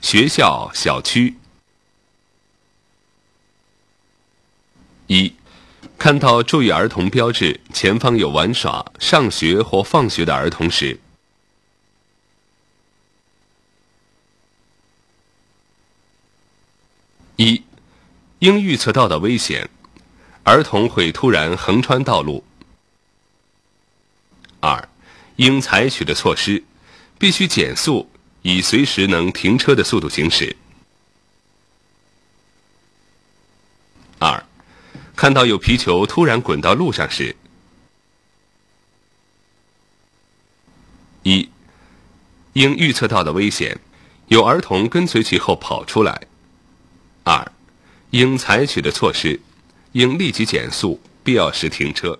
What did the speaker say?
学校、小区。一，看到注意儿童标志前方有玩耍、上学或放学的儿童时，一，应预测到的危险，儿童会突然横穿道路。二，应采取的措施，必须减速，以随时能停车的速度行驶。二，看到有皮球突然滚到路上时，一，应预测到的危险，有儿童跟随其后跑出来。二，应采取的措施，应立即减速，必要时停车。